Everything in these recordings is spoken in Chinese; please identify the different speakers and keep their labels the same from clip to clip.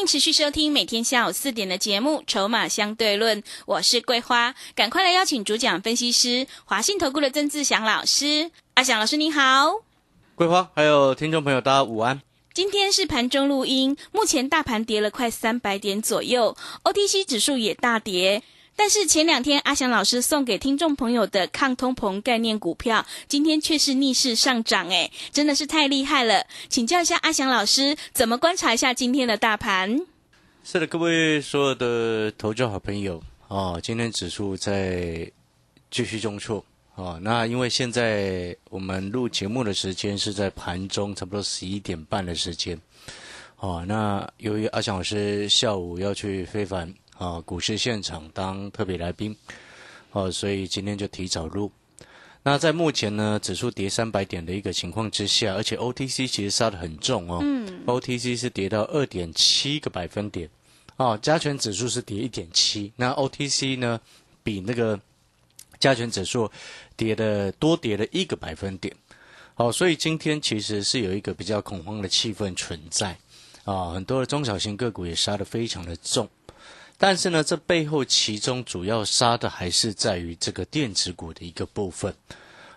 Speaker 1: 迎持续收听每天下午四点的节目《筹码相对论》，我是桂花，赶快来邀请主讲分析师华信投顾的曾志祥老师。阿祥老师你好，
Speaker 2: 桂花还有听众朋友大家午安。
Speaker 1: 今天是盘中录音，目前大盘跌了快三百点左右，OTC 指数也大跌。但是前两天阿翔老师送给听众朋友的抗通膨概念股票，今天却是逆势上涨，哎，真的是太厉害了！请教一下阿翔老师，怎么观察一下今天的大盘？
Speaker 2: 是的，各位所有的投资好朋友哦，今天指数在继续中挫哦。那因为现在我们录节目的时间是在盘中差不多十一点半的时间哦。那由于阿翔老师下午要去非凡。啊，股市现场当特别来宾，哦，所以今天就提早录。那在目前呢，指数跌三百点的一个情况之下，而且 OTC 其实杀的很重哦，嗯，OTC 是跌到二点七个百分点，哦，加权指数是跌一点七，那 OTC 呢，比那个加权指数跌的多跌了一个百分点，好，所以今天其实是有一个比较恐慌的气氛存在，啊，很多的中小型个股也杀的非常的重。但是呢，这背后其中主要杀的还是在于这个电子股的一个部分，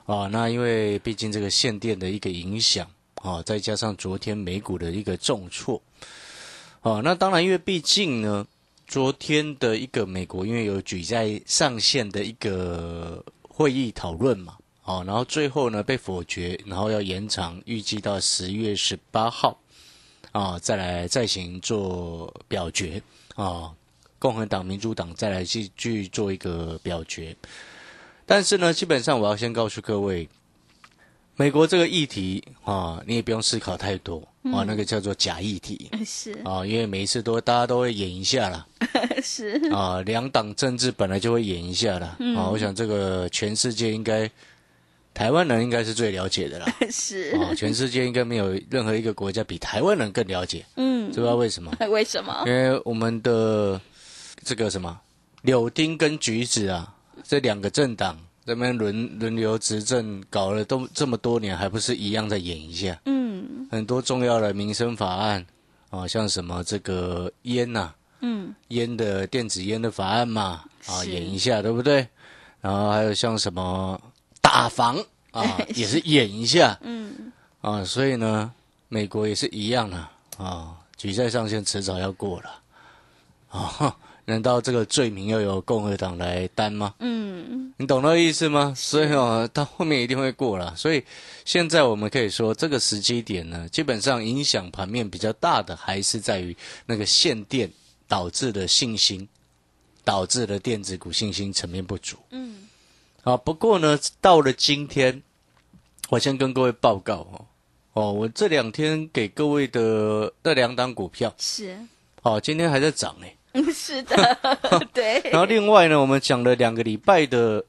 Speaker 2: 啊，那因为毕竟这个限电的一个影响，啊，再加上昨天美股的一个重挫，啊，那当然因为毕竟呢，昨天的一个美国因为有举债上限的一个会议讨论嘛，啊，然后最后呢被否决，然后要延长，预计到十月十八号，啊，再来再行做表决，啊。共和党、民主党再来去去做一个表决，但是呢，基本上我要先告诉各位，美国这个议题啊，你也不用思考太多啊，那个叫做假议题。
Speaker 1: 是。
Speaker 2: 啊，因为每一次都大家都会演一下啦，
Speaker 1: 是。
Speaker 2: 啊，两党政治本来就会演一下啦。啊，我想这个全世界应该台湾人应该是最了解的啦，
Speaker 1: 是。
Speaker 2: 啊，全世界应该没有任何一个国家比台湾人更了解，嗯，知道为什么？
Speaker 1: 为什么？
Speaker 2: 因为我们的。这个什么？柳丁跟橘子啊，这两个政党这边轮轮流执政，搞了都这么多年，还不是一样在演一下？嗯，很多重要的民生法案啊，像什么这个烟呐，嗯，烟的电子烟的法案嘛，啊，演一下，对不对？然后还有像什么打房 啊，也是演一下，嗯，啊，所以呢，美国也是一样的啊，举债上限迟早要过了，啊。难道这个罪名要由共和党来担吗？嗯，你懂那个意思吗？所以哦，到后面一定会过了。所以现在我们可以说，这个时机点呢，基本上影响盘面比较大的，还是在于那个限电导致的信心，导致的电子股信心层面不足。嗯，啊，不过呢，到了今天，我先跟各位报告哦，哦，我这两天给各位的那两档股票
Speaker 1: 是，
Speaker 2: 哦，今天还在涨呢。
Speaker 1: 是的，对。
Speaker 2: 然后另外呢，我们讲了两个礼拜的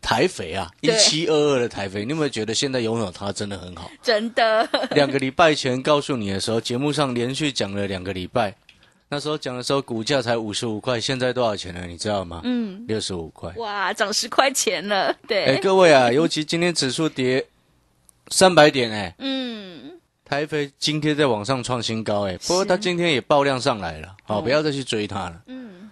Speaker 2: 台肥啊，一七二二的台肥，你有没有觉得现在拥有它真的很好？
Speaker 1: 真的。
Speaker 2: 两个礼拜前告诉你的时候，节目上连续讲了两个礼拜，那时候讲的时候股价才五十五块，现在多少钱了？你知道吗？嗯，六十五块。
Speaker 1: 哇，涨十块钱了。对。
Speaker 2: 哎，各位啊，尤其今天指数跌三百点，哎，嗯。台飞今天在网上创新高，哎，不过它今天也爆量上来了，好，不要再去追它了。嗯，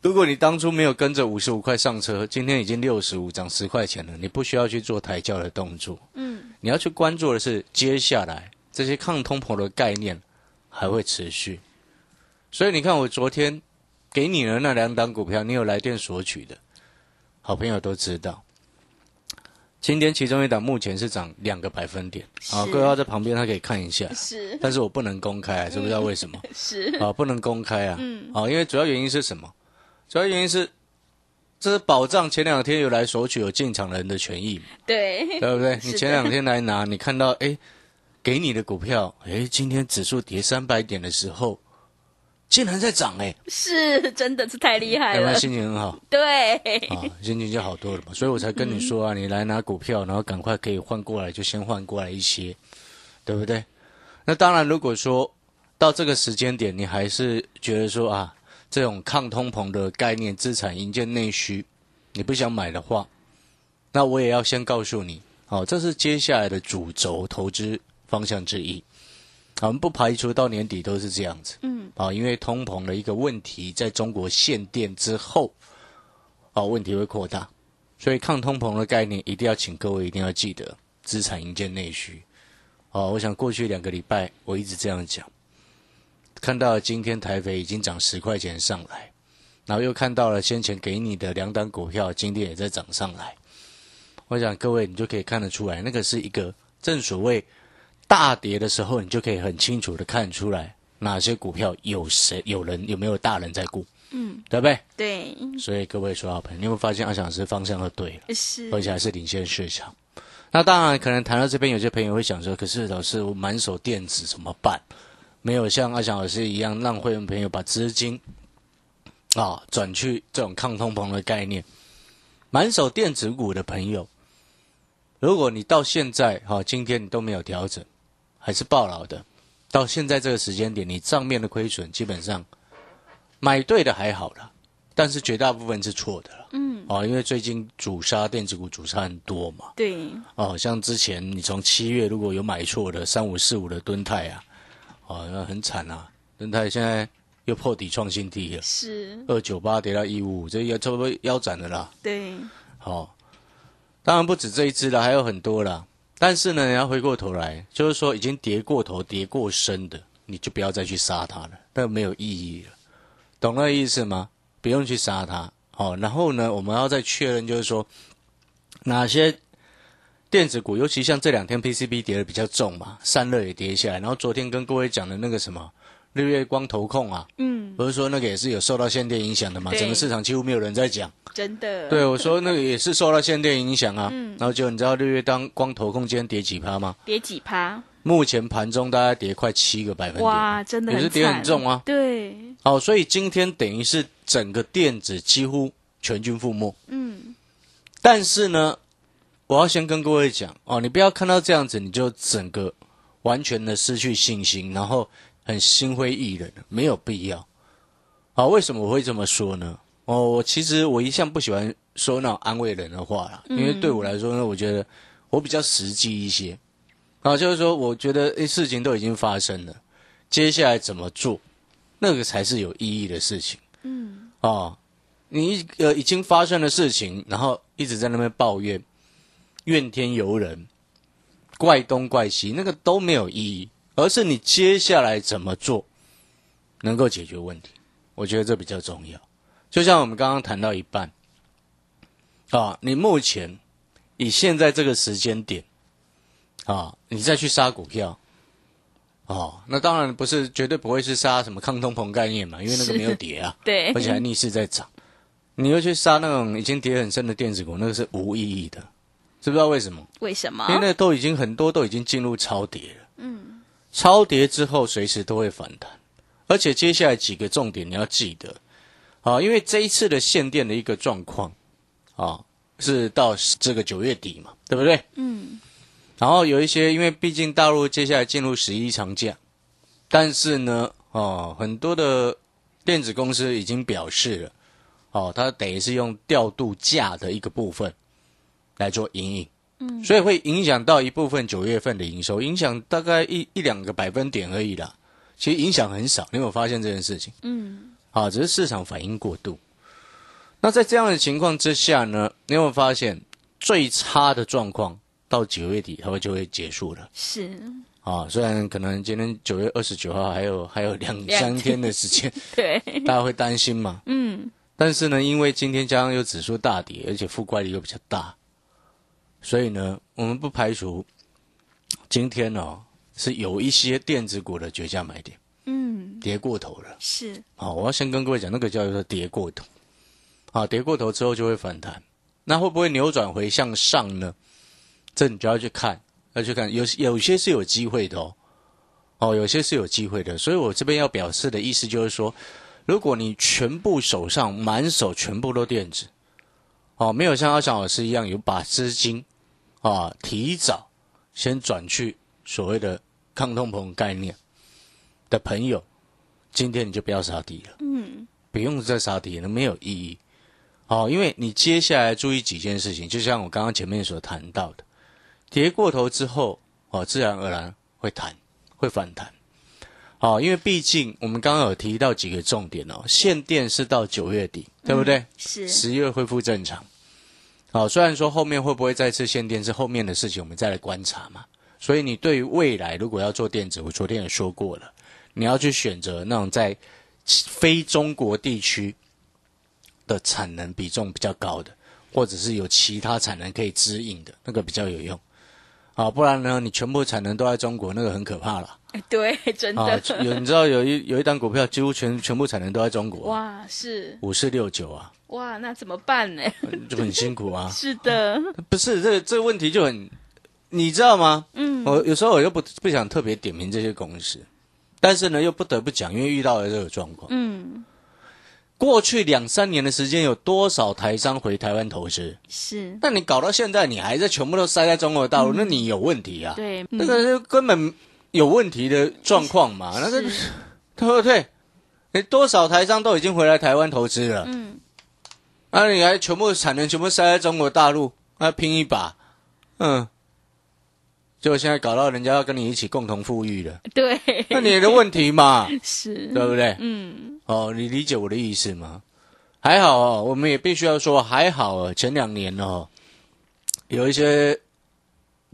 Speaker 2: 如果你当初没有跟着五十五块上车，今天已经六十五涨十块钱了，你不需要去做抬轿的动作。嗯，你要去关注的是接下来这些抗通膨的概念还会持续，所以你看我昨天给你的那两档股票，你有来电索取的，好朋友都知道。今天其中一档目前是涨两个百分点，啊，各位在旁边他可以看一下，
Speaker 1: 是，
Speaker 2: 但是我不能公开，知不知道为什么？
Speaker 1: 是，
Speaker 2: 啊，不能公开啊，嗯，啊，因为主要原因是什么？主要原因是这是保障前两天有来索取有进场人的权益，
Speaker 1: 对，
Speaker 2: 对不对？你前两天来拿，你看到哎，给你的股票，哎，今天指数跌三百点的时候，竟然在涨哎、
Speaker 1: 是真的是太厉害了
Speaker 2: 有没有，心情很好
Speaker 1: 对，
Speaker 2: 啊？心情就好多了嘛。所以我才跟你说啊，你来拿股票，然后赶快可以换过来，就先换过来一些，对不对？那当然，如果说到这个时间点，你还是觉得说啊，这种抗通膨的概念，资产营建内需，你不想买的话，那我也要先告诉你，好、这是接下来的主轴投资方向之一。好我们不排除到年底都是这样子，
Speaker 1: 嗯，
Speaker 2: 啊，因为通膨的一个问题，在中国限电之后，啊，问题会扩大，所以抗通膨的概念一定要请各位一定要记得，资产营建内需。哦，我想过去两个礼拜我一直这样讲，看到了今天台北已经涨十块钱上来，然后又看到了先前给你的两档股票今天也在涨上来，我想各位你就可以看得出来，那个是一个正所谓大跌的时候，你就可以很清楚的看出来哪些股票有谁有人有没有大人在顾，
Speaker 1: 嗯，
Speaker 2: 对不对？
Speaker 1: 对，
Speaker 2: 所以各位说好朋友，你有没有发现阿翔师方向都对了？
Speaker 1: 是，
Speaker 2: 而且还是领先市场。那当然，可能谈到这边，有些朋友会想说：“可是老师，我满手电子怎么办？没有像阿翔老师一样，让会员朋友把资金啊转去这种抗通膨的概念。满手电子股的朋友，如果你到现在哈、今天你都没有调整，还是暴牢的，到现在这个时间点，你账面的亏损基本上买对的还好啦，但是绝大部分是错的了。
Speaker 1: 嗯，
Speaker 2: 哦，因为最近主杀电子股主杀很多嘛，
Speaker 1: 对，
Speaker 2: 哦，像之前你从七月如果有买错的三五四五的敦泰啊，哦，那很惨啊，敦泰现在又破底创新低了，
Speaker 1: 是，
Speaker 2: 二九八跌到一五五，这要差不多腰斩的啦。
Speaker 1: 对，
Speaker 2: 哦，当然不止这一只了，还有很多啦。但是呢，你要回过头来，就是说已经跌过头、跌过深的，你就不要再去杀它了，那没有意义了，懂那个意思吗？不用去杀它。好、然后呢，我们要再确认，就是说哪些电子股，尤其像这两天 PCB 跌的比较重嘛，散热也跌下来，然后昨天跟各位讲的那个什么日月光投控啊，
Speaker 1: 嗯，
Speaker 2: 不是说那个也是有受到限电影响的嘛，整个市场几乎没有人在讲。
Speaker 1: 真的，
Speaker 2: 对，我说那个也是受到限电影响啊。
Speaker 1: 嗯
Speaker 2: 然后就你知道日月当光投控今天跌几趴吗？
Speaker 1: 跌几趴，
Speaker 2: 目前盘中大概跌快七个百分点，
Speaker 1: 哇，真的
Speaker 2: 也是跌很重啊。
Speaker 1: 对，
Speaker 2: 哦，所以今天等于是整个电子几乎全军覆没。
Speaker 1: 嗯，
Speaker 2: 但是呢，我要先跟各位讲哦，你不要看到这样子你就整个完全的失去信心，然后很心灰意冷，没有必要。啊、为什么我会这么说呢？哦，我其实我一向不喜欢说那种安慰人的话啦，因为对我来说呢，我觉得我比较实际一些。啊，就是说，我觉得诶，事情都已经发生了，接下来怎么做，那个才是有意义的事情。
Speaker 1: 嗯，
Speaker 2: 哦，你呃已经发生的事情，然后一直在那边抱怨，怨天尤人，怪东怪西，那个都没有意义，而是你接下来怎么做能够解决问题，我觉得这比较重要。就像我们刚刚谈到一半，啊，你目前以现在这个时间点，啊，你再去杀股票。哦，那当然不是，绝对不会是杀什么抗通膨概念嘛，因为那个没有跌啊。
Speaker 1: 对，
Speaker 2: 而且还逆势在涨。你又去杀那种已经跌很深的电子股，那个是无意义的，知不知道为什么？
Speaker 1: 为什么
Speaker 2: 因为？那都已经很多都已经进入超跌了。
Speaker 1: 嗯，
Speaker 2: 超跌之后随时都会反弹，而且接下来几个重点你要记得，啊，因为这一次的限电的一个状况，啊，是到这个九月底嘛，对不对？
Speaker 1: 嗯，
Speaker 2: 然后有一些，因为毕竟大陆接下来进入十一长假，但是呢，哦，很多的电子公司已经表示了，哦，它等于是用调度价的一个部分来做营运，嗯，所以会影响到一部分九月份的营收，影响大概一一两个百分点而已啦，其实影响很少，你有没有发现这件事情？
Speaker 1: 嗯，
Speaker 2: 啊，只是市场反应过度。那在这样的情况之下呢，你有没有发现最差的状况到九月底它会就会结束了
Speaker 1: 是，
Speaker 2: 啊？虽然可能今天九月二十九号还有还有两
Speaker 1: 两
Speaker 2: 三天的时间，
Speaker 1: 对，
Speaker 2: 大家会担心嘛？
Speaker 1: 嗯，
Speaker 2: 但是呢，因为今天加上又指数大跌，而且覆盖率又比较大，所以呢，我们不排除今天哦是有一些电子股的绝佳买点，
Speaker 1: 嗯，
Speaker 2: 跌过头了。
Speaker 1: 是，
Speaker 2: 好，我要先跟各位讲，那个叫做跌过头。啊，跌过头之后就会反弹，那会不会扭转回向上呢？这你就要去看，要去看，有有些是有机会的哦。哦，有些是有机会的。所以我这边要表示的意思就是说，如果你全部手上满手全部都电子，哦，没有像阿翔老师一样有把资金啊提早先转去所谓的抗通膨概念的朋友，今天你就不要杀低了。嗯，不用再杀低了，没有意义。哦，因为你接下来注意几件事情，就像我刚刚前面所谈到的，跌过头之后，哦，自然而然会弹，会反弹。哦，因为毕竟我们刚刚有提到几个重点哦，限电是到九月底，对不对？
Speaker 1: 是
Speaker 2: 十月恢复正常。好，虽然说后面会不会再次限电是后面的事情，我们再来观察嘛。所以你对于未来如果要做电子，我昨天也说过了，你要去选择那种在非中国地区的产能比重比较高的，或者是有其他产能可以指引的那个比较有用。啊，不然呢，你全部产能都在中国，那个很可怕了。
Speaker 1: 对，真
Speaker 2: 啊
Speaker 1: 的，
Speaker 2: 有你知道有一有一单股票几乎全全部产能都在中国，
Speaker 1: 哇，是
Speaker 2: 五四六九啊，
Speaker 1: 哇，那怎么办呢？
Speaker 2: 就很辛苦啊。
Speaker 1: 是的，
Speaker 2: 不是这个这个问题就很，你知道吗？
Speaker 1: 嗯，
Speaker 2: 我有时候我又不不想特别点名这些公司，但是呢又不得不讲，因为遇到了这个状况。
Speaker 1: 嗯，
Speaker 2: 过去两三年的时间，有多少台商回台湾投资？
Speaker 1: 是，
Speaker 2: 那你搞到现在，你还在全部都塞在中国大陆，那你有问题啊？
Speaker 1: 对，嗯
Speaker 2: 那个是根本有问题的状况嘛？那个
Speaker 1: 是
Speaker 2: 对不对？你多少台商都已经回来台湾投资了，
Speaker 1: 嗯，
Speaker 2: 那、你还全部产能全部塞在中国大陆，那拼一把，嗯，结果现在搞到人家要跟你一起共同富裕了，
Speaker 1: 对，
Speaker 2: 那你的问题嘛，
Speaker 1: 是，
Speaker 2: 对不对？
Speaker 1: 嗯，
Speaker 2: 哦，你理解我的意思吗？还好哦，我们也必须要说还好哦。前两年哦，有一些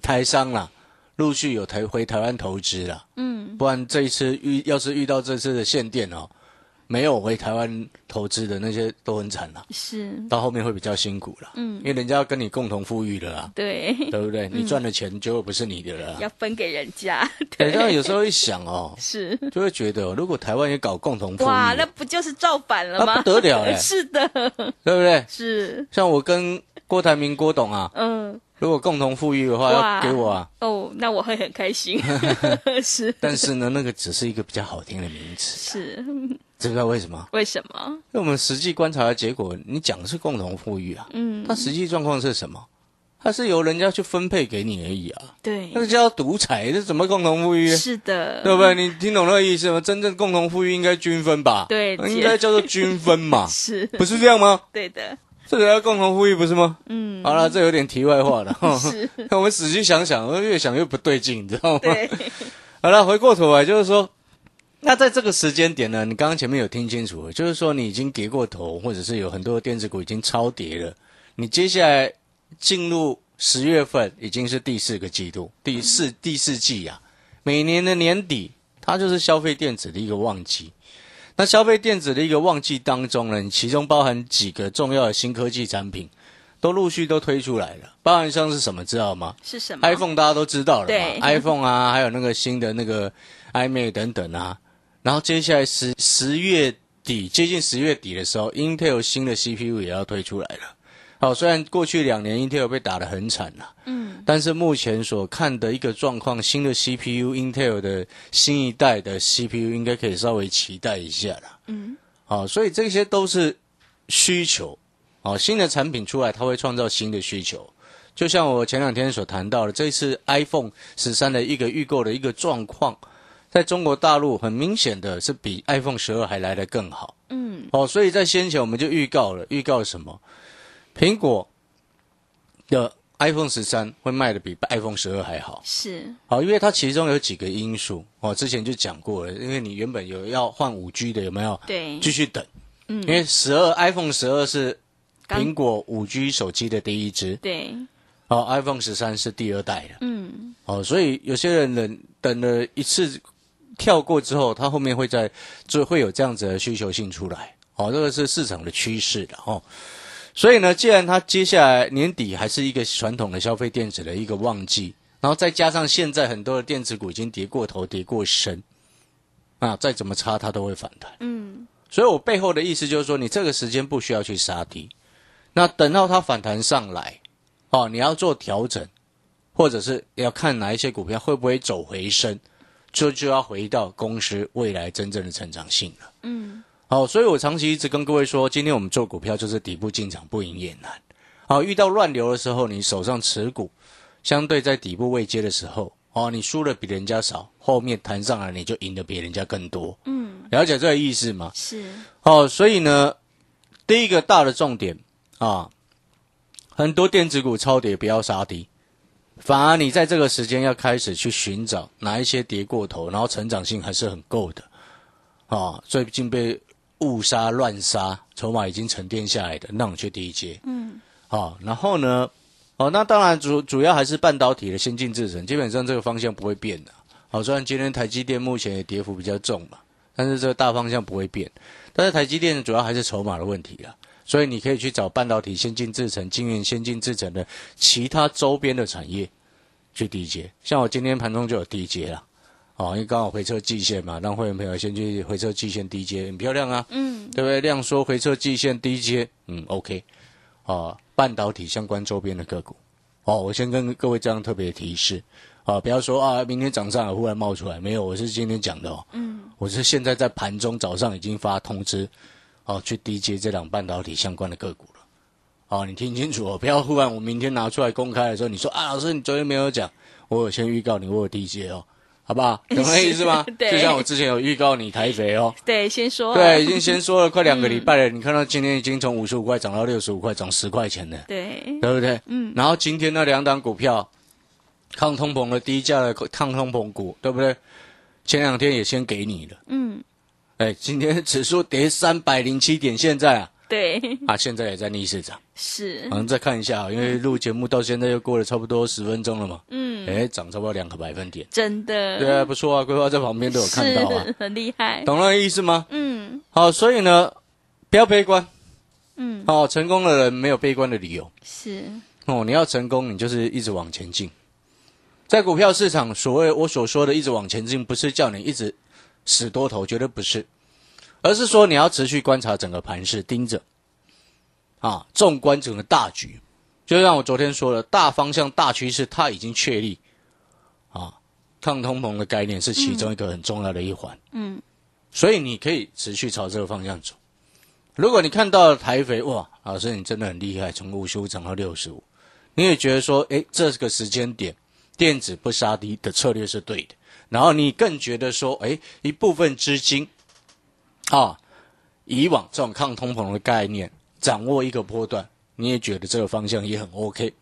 Speaker 2: 台商啦，陆续有台回台湾投资啦，
Speaker 1: 嗯，
Speaker 2: 不然这一次遇要是遇到这次的限电哦，没有回台湾投资的那些都很惨啦，
Speaker 1: 是，
Speaker 2: 到后面会比较辛苦啦，
Speaker 1: 嗯。
Speaker 2: 因为人家要跟你共同富裕的啦，
Speaker 1: 对，
Speaker 2: 对不对？你赚的钱就不是你的了啦。
Speaker 1: 要分给人家，
Speaker 2: 对，
Speaker 1: 对，
Speaker 2: 这样有时候一想哦，
Speaker 1: 是，
Speaker 2: 就会觉得哦，如果台湾也搞共同富裕，
Speaker 1: 哇，那不就是造反了吗？
Speaker 2: 那不得了嘞
Speaker 1: 是的，
Speaker 2: 对不对？
Speaker 1: 是，
Speaker 2: 像我跟郭台铭郭董啊，
Speaker 1: 嗯，
Speaker 2: 如果共同富裕的话，要给我啊。
Speaker 1: 哦，那我会很开心，是，
Speaker 2: 但是呢，那个只是一个比较好听的名词，
Speaker 1: 是，
Speaker 2: 知不知道为什么？
Speaker 1: 为什么？
Speaker 2: 因为我们实际观察的结果，你讲的是共同富裕啊，
Speaker 1: 嗯，
Speaker 2: 它实际状况是什么？它是由人家去分配给你而已啊，
Speaker 1: 对
Speaker 2: 那，个叫独裁，这怎么共同富裕？
Speaker 1: 是的，
Speaker 2: 对不对？你听懂那个意思吗？真正共同富裕应该均分吧？
Speaker 1: 对
Speaker 2: 应该叫做均分嘛，
Speaker 1: 是，
Speaker 2: 不是这样吗？
Speaker 1: 对的，
Speaker 2: 这才叫共同富裕，不是吗？
Speaker 1: 嗯，
Speaker 2: 好了，这有点题外话了。哈
Speaker 1: 是，
Speaker 2: 我们仔细想想，越想越不对劲，你知道吗？
Speaker 1: 对，
Speaker 2: 好了，回过头来就是说，那在这个时间点呢，你刚刚前面有听清楚，就是说你已经跌过头，或者是有很多的电子股已经超跌了，你接下来进入十月份已经是第四个季度，第四第四季啊，每年的年底它就是消费电子的一个旺季。那消费电子的一个旺季当中呢，其中包含几个重要的新科技产品，都陆续都推出来了，包含像是什么知道吗？
Speaker 1: 是什么
Speaker 2: iPhone 大家都知道了
Speaker 1: 对
Speaker 2: 嘛，iPhone 啊，还有那个新的那个 iMac 等等啊。然后接下来十十月底，接近十月底的时候，Intel 新的 CPU 也要推出来了。好，虽然过去两年 Intel 被打得很惨了，
Speaker 1: 嗯，
Speaker 2: 但是目前所看的一个状况，新的 CPU Intel 的新一代的 CPU 应该可以稍微期待一下了。
Speaker 1: 嗯，
Speaker 2: 好，所以这些都是需求。好，新的产品出来，它会创造新的需求。就像我前两天所谈到的，这次 iPhone 十三的一个预购的一个状况，在中国大陆很明显的是比 iPhone 十二还来得更好。
Speaker 1: 嗯，
Speaker 2: 哦，所以在先前我们就预告了，预告什么？苹果的 iPhone 十三会卖的比 iPhone 十二还好。
Speaker 1: 是，
Speaker 2: 好，因为它其中有几个因素，哦，之前就讲过了，因为你原本有要换五 G 的，有没有？
Speaker 1: 对，
Speaker 2: 继续等，
Speaker 1: 嗯。
Speaker 2: 因为十二 iPhone 十二是苹果五 G 手机的第一支，
Speaker 1: 对，
Speaker 2: 哦，iPhone 十三是第二代的，
Speaker 1: 嗯，
Speaker 2: 哦，所以有些人等等了一次跳过之后，它后面会在就会有这样子的需求性出来，哦，这个是市场的趋势的哦。所以呢，既然它接下来年底还是一个传统的消费电子的一个旺季，然后再加上现在很多的电子股已经跌过头、跌过深，啊，再怎么差它都会反弹。
Speaker 1: 嗯，
Speaker 2: 所以我背后的意思就是说，你这个时间不需要去杀低，那等到它反弹上来，哦，你要做调整，或者是要看哪一些股票会不会走回升，就就要回到公司未来真正的成长性了。
Speaker 1: 嗯，
Speaker 2: 好，所以我长期一直跟各位说，今天我们做股票就是底部进场，不赢也难。好，遇到乱流的时候，你手上持股相对在底部未接的时候，哦，你输的比人家少，后面弹上来你就赢得比人家更多。
Speaker 1: 嗯，
Speaker 2: 了解这个意思吗？
Speaker 1: 是，
Speaker 2: 哦，所以呢，第一个大的重点啊，很多电子股超跌不要杀低，反而你在这个时间要开始去寻找哪一些跌过头，然后成长性还是很够的啊。最近被误杀乱杀，筹码已经沉淀下来的，那我们去低阶。
Speaker 1: 嗯，
Speaker 2: 好，然后呢，哦，那当然主主要还是半导体的先进制程，基本上这个方向不会变的。好，虽然今天台积电目前也跌幅比较重嘛，但是这个大方向不会变。但是台积电主要还是筹码的问题啦，所以你可以去找半导体先进制程、晶圆先进制程的其他周边的产业去低接。像我今天盘中就有低接了，哦，因为刚好回撤季线嘛，让会员朋友先去回撤季线低接，很漂亮啊，
Speaker 1: 嗯，
Speaker 2: 对不对？量缩回撤季线低接，嗯，OK，哦，半导体相关周边的个股，哦，我先跟各位这样特别提示，啊，不要说啊，明天早上来忽然冒出来，没有，我是今天讲的哦，
Speaker 1: 嗯，
Speaker 2: 我是现在在盘中早上已经发通知，哦，去低接这两半导体相关的个股了，哦，你听清楚哦，不要忽然我明天拿出来公开的时候，你说啊，老师你昨天没有讲，我有先预告你，我有低接哦，好不好？懂那意思吗？
Speaker 1: 对
Speaker 2: 就像我之前有预告你台肥哦。
Speaker 1: 对，先说，
Speaker 2: 对，已经先说了快两个礼拜了。你看到今天已经从五十五块涨到六十五块，涨十块钱了，
Speaker 1: 对，
Speaker 2: 对不对？
Speaker 1: 嗯，
Speaker 2: 然后今天那两档股票，抗通膨的低价的抗通膨股，对不对？前两天也先给你了。
Speaker 1: 嗯，
Speaker 2: 哎，今天指数跌三百零七点，现在啊
Speaker 1: 对，
Speaker 2: 啊，现在也在逆市涨。
Speaker 1: 是
Speaker 2: 我，们再看一下啊，因为录节目到现在又过了差不多十分钟了嘛，
Speaker 1: 嗯，
Speaker 2: 哎，涨差不多两个百分点。
Speaker 1: 真的，
Speaker 2: 对啊，不错啊，规划在旁边都有看到啊，
Speaker 1: 很厉害，
Speaker 2: 懂那个意思吗？
Speaker 1: 嗯
Speaker 2: 好，所以呢，不要悲观。
Speaker 1: 嗯，
Speaker 2: 哦，成功的人没有悲观的理由。
Speaker 1: 是，
Speaker 2: 哦，你要成功，你就是一直往前进。在股票市场，所谓我所说的一直往前进，不是叫你一直死多头，绝对不是，而是说你要持续观察整个盘势，盯着啊，纵观整个大局。就像我昨天说的，大方向、大趋势它已经确立啊，抗通膨的概念是其中一个很重要的一环。
Speaker 1: 嗯，
Speaker 2: 所以你可以持续朝这个方向走。如果你看到了台肥，哇，老师你真的很厉害，从五十五涨到六十五，你也觉得说，诶，这个时间点电子不杀低的策略是对的，然后你更觉得说，诶，一部分资金啊，以往这种抗通膨的概念，掌握一个波段，你也觉得这个方向也很 OK，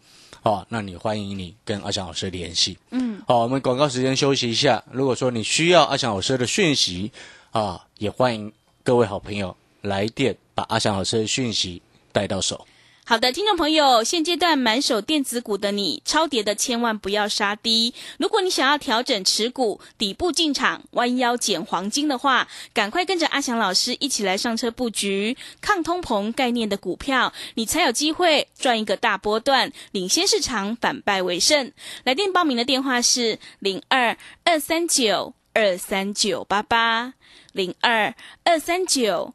Speaker 2: 好、那你欢迎你跟阿翔老师联系。
Speaker 1: 嗯，
Speaker 2: 好，我们广告时间休息一下。如果说你需要阿翔老师的讯息啊，也欢迎各位好朋友来电，把阿翔老师的讯息带到手。
Speaker 1: 好的，听众朋友，现阶段满手电子股的你，超跌的千万不要杀低。如果你想要调整持股，底部进场，弯腰捡黄金的话，赶快跟着阿翔老师一起来上车布局抗通膨概念的股票，你才有机会赚一个大波段，领先市场，反败为胜。来电报名的电话是零二二三九二三九八八零二二三九。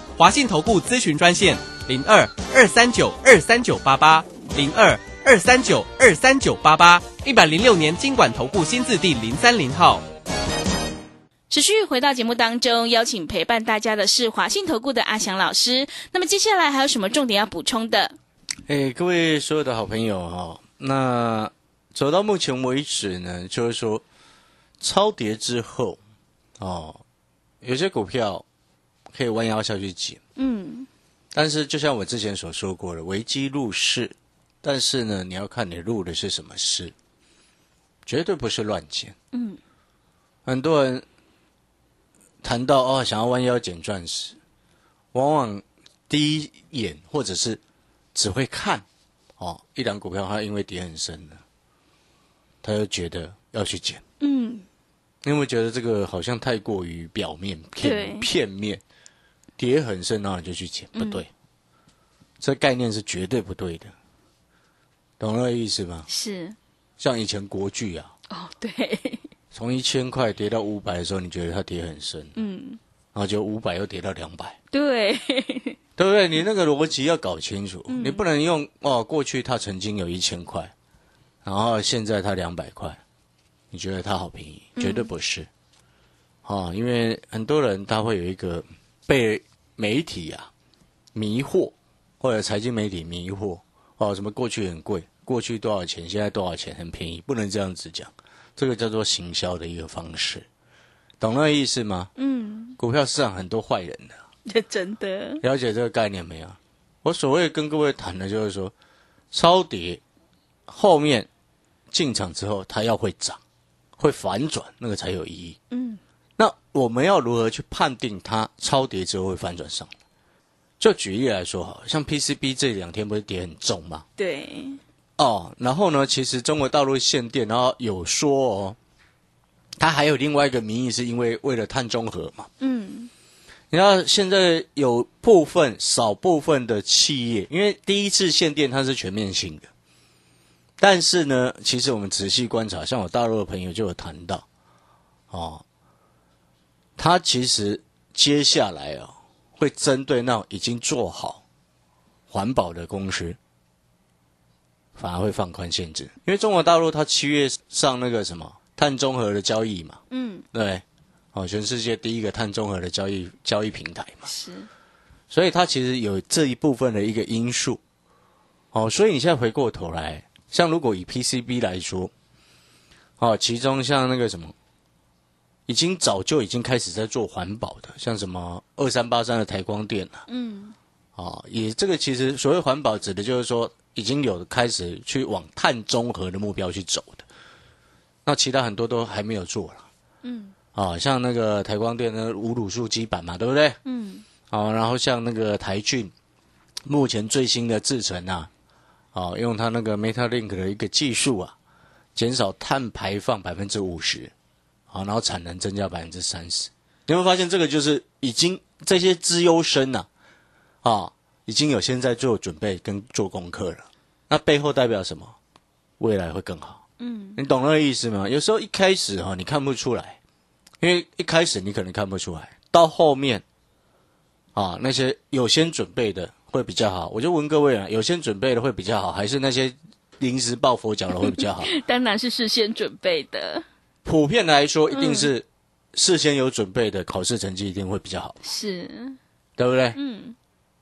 Speaker 3: 华信投顾咨询专线零二二三九二三九八八零二二三九二三九八八一百零六年经管投顾新字第零三零号。
Speaker 1: 持续回到节目当中，邀请陪伴大家的是华信投顾的阿翔老师。那么接下来还有什么重点要补充的？
Speaker 2: 哎，各位所有的好朋友哦，那走到目前为止呢，就是说超跌之后哦，有些股票可以弯腰下去捡，
Speaker 1: 嗯，
Speaker 2: 但是就像我之前所说过的，危机入市，但是呢，你要看你入的是什么市，绝对不是乱捡。
Speaker 1: 嗯，
Speaker 2: 很多人谈到哦，想要弯腰捡钻石，往往第一眼或者是只会看哦，一档股票它因为跌很深了，他就觉得要去捡。
Speaker 1: 嗯，
Speaker 2: 你有没有觉得这个好像太过于表面、片片面？跌很深，然后你就去捡，不对，
Speaker 1: 嗯
Speaker 2: 这概念是绝对不对的，懂那个意思吗？
Speaker 1: 是。
Speaker 2: 像以前国巨啊，
Speaker 1: 哦，对，
Speaker 2: 从一千块跌到五百的时候，你觉得它跌很深，
Speaker 1: 嗯，
Speaker 2: 然后就五百又跌到两百，
Speaker 1: 对，
Speaker 2: 对不对？你那个逻辑要搞清楚，你不能用哦，过去它曾经有一千块，然后现在它两百块，你觉得它好便宜？绝对不是，啊、因为很多人他会有一个被媒体啊迷惑，或者财经媒体迷惑，哦，什么过去很贵，过去多少钱，现在多少钱，很便宜，不能这样子讲，这个叫做行销的一个方式，懂那个意思吗？
Speaker 1: 嗯，
Speaker 2: 股票市场很多坏人的。
Speaker 1: 这 真的，
Speaker 2: 了解这个概念没有？我所谓跟各位谈的就是说，超跌后面进场之后，它要会涨，会反转，那个才有意义。
Speaker 1: 嗯，
Speaker 2: 那我们要如何去判定它超跌之后会反转上来？就举例来说，好像 PCB 这两天不是跌很重吗？
Speaker 1: 对，
Speaker 2: 哦，然后呢，其实中国大陆限电，然后有说哦，它还有另外一个名义，是因为为了碳中和嘛。
Speaker 1: 嗯，
Speaker 2: 你看，现在有部分少部分的企业，因为第一次限电它是全面性的，但是呢，其实我们仔细观察，像我大陆的朋友就有谈到，哦，他其实接下来哦，会针对那种已经做好环保的公司，反而会放宽限制，因为中国大陆它七月上那个什么碳中和的交易嘛，
Speaker 1: 嗯，
Speaker 2: 对？哦，全世界第一个碳中和的交易交易平台嘛，
Speaker 1: 是，
Speaker 2: 所以它其实有这一部分的一个因素。哦，所以你现在回过头来，像如果以 PCB 来说，哦，其中像那个什么，已经早就已经开始在做环保的，像什么二三八三的台光电啊，
Speaker 1: 嗯，
Speaker 2: 啊，也这个其实所谓环保指的就是说，已经有开始去往碳中和的目标去走的，那其他很多都还没有做了。
Speaker 1: 嗯，
Speaker 2: 啊、像那个台光电的无卤素基板嘛，对不对？
Speaker 1: 嗯，
Speaker 2: 哦，然后像那个台骏，目前最新的制程啊，哦，用它那个 MetaLink 的一个技术啊，减少碳排放百分之五十，好，然后产能增加百分之三十。你会发现这个就是已经这些资优生呐、啊，已经有现在做准备跟做功课了。那背后代表什么？未来会更好。
Speaker 1: 嗯，
Speaker 2: 你懂那个意思吗？有时候一开始哈、你看不出来，因为一开始你可能看不出来，到后面啊，那些有先准备的会比较好。我就问各位啊，有先准备的会比较好，还是那些临时抱佛脚的会比较好？
Speaker 1: 当然是事先准备的，
Speaker 2: 普遍来说，一定是事先有准备的，考试成绩一定会比较好，
Speaker 1: 是，
Speaker 2: 对不对？
Speaker 1: 嗯，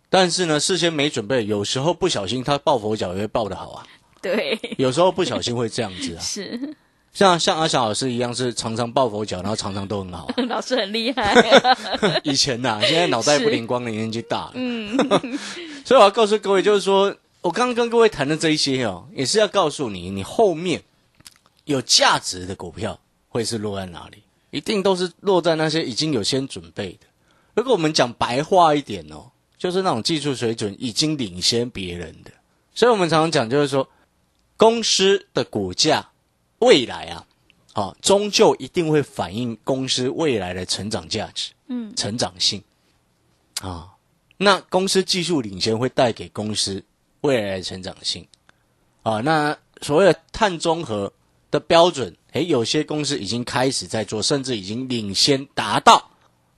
Speaker 2: 但是呢，事先没准备，有时候不小心他抱佛脚也会抱得好啊，
Speaker 1: 对，
Speaker 2: 有时候不小心会这样子啊。
Speaker 1: 是，
Speaker 2: 像像阿翔老师一样，是常常抱佛脚，然后常常都很好啊。
Speaker 1: 老师很厉害，
Speaker 2: 以前呐、现在脑袋不灵光的年纪大了，
Speaker 1: 嗯，
Speaker 2: 所以我要告诉各位，就是说我刚刚跟各位谈的这一些哦，也是要告诉你，你后面有价值的股票会是落在哪里，一定都是落在那些已经有先准备的。如果我们讲白话一点哦，就是那种技术水准已经领先别人的。所以我们常常讲，就是说公司的股价未来啊，啊，终究一定会反映公司未来的成长价值。
Speaker 1: 嗯，
Speaker 2: 成长性啊。那公司技术领先会带给公司未来的成长性啊。那所谓的碳中和的标准，诶，有些公司已经开始在做，甚至已经领先达到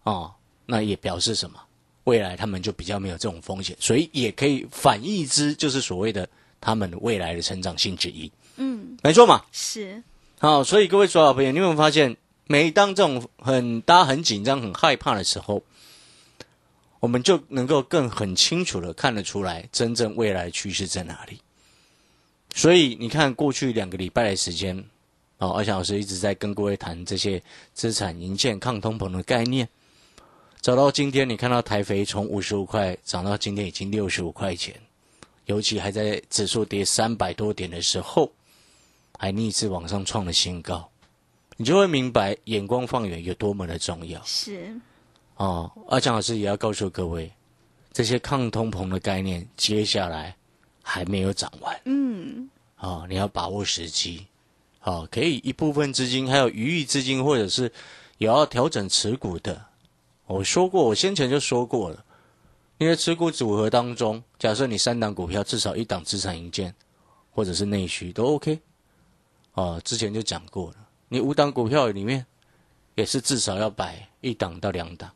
Speaker 2: 哦。那也表示什么？未来他们就比较没有这种风险，所以也可以反义之，就是所谓的他们未来的成长性之一。
Speaker 1: 嗯，
Speaker 2: 没错嘛。
Speaker 1: 是，
Speaker 2: 好，所以各位所有朋友，你有没有发现，每当这种很大家很紧张、很害怕的时候，我们就能够更很清楚的看得出来，真正未来趋势在哪里。所以你看，过去两个礼拜的时间，哦，阿翔老师一直在跟各位谈这些资产营建、抗通膨的概念。走到今天，你看到台肥从五十五块涨到今天已经六十五块钱，尤其还在指数跌三百多点的时候，还逆势往上创了新高，你就会明白眼光放远有多么的重要
Speaker 1: 是，
Speaker 2: 哦。阿强老师也要告诉各位，这些抗通膨的概念接下来还没有涨完
Speaker 1: 嗯，
Speaker 2: 哦，你要把握时机好，可以一部分资金还有余裕资金，或者是也要调整持股的。我说过，我先前就说过了，因为持股组合当中，假设你三档股票至少一档资产营建，或者是内需都 OK。啊，之前就讲过了，你五档股票里面也是至少要摆一档到两档，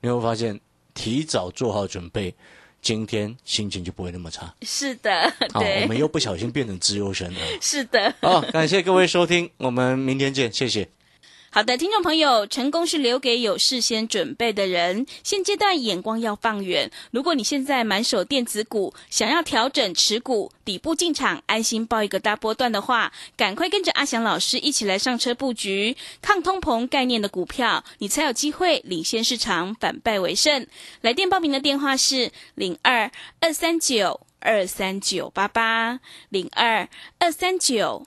Speaker 2: 你会发现提早做好准备，今天心情就不会那么差。
Speaker 1: 是的，
Speaker 2: 好，
Speaker 1: 对
Speaker 2: 我，们又不小心变成自由生了。
Speaker 1: 是的。
Speaker 2: 好，感谢各位收听，我们明天见，谢谢。
Speaker 1: 好的，听众朋友，成功是留给有事先准备的人。现阶段眼光要放远。如果你现在满手电子股，想要调整持股，底部进场，安心报一个大波段的话，赶快跟着阿翔老师一起来上车布局抗通膨概念的股票，你才有机会领先市场，反败为胜。来电报名的电话是零二二三九二三九八八零二二三九。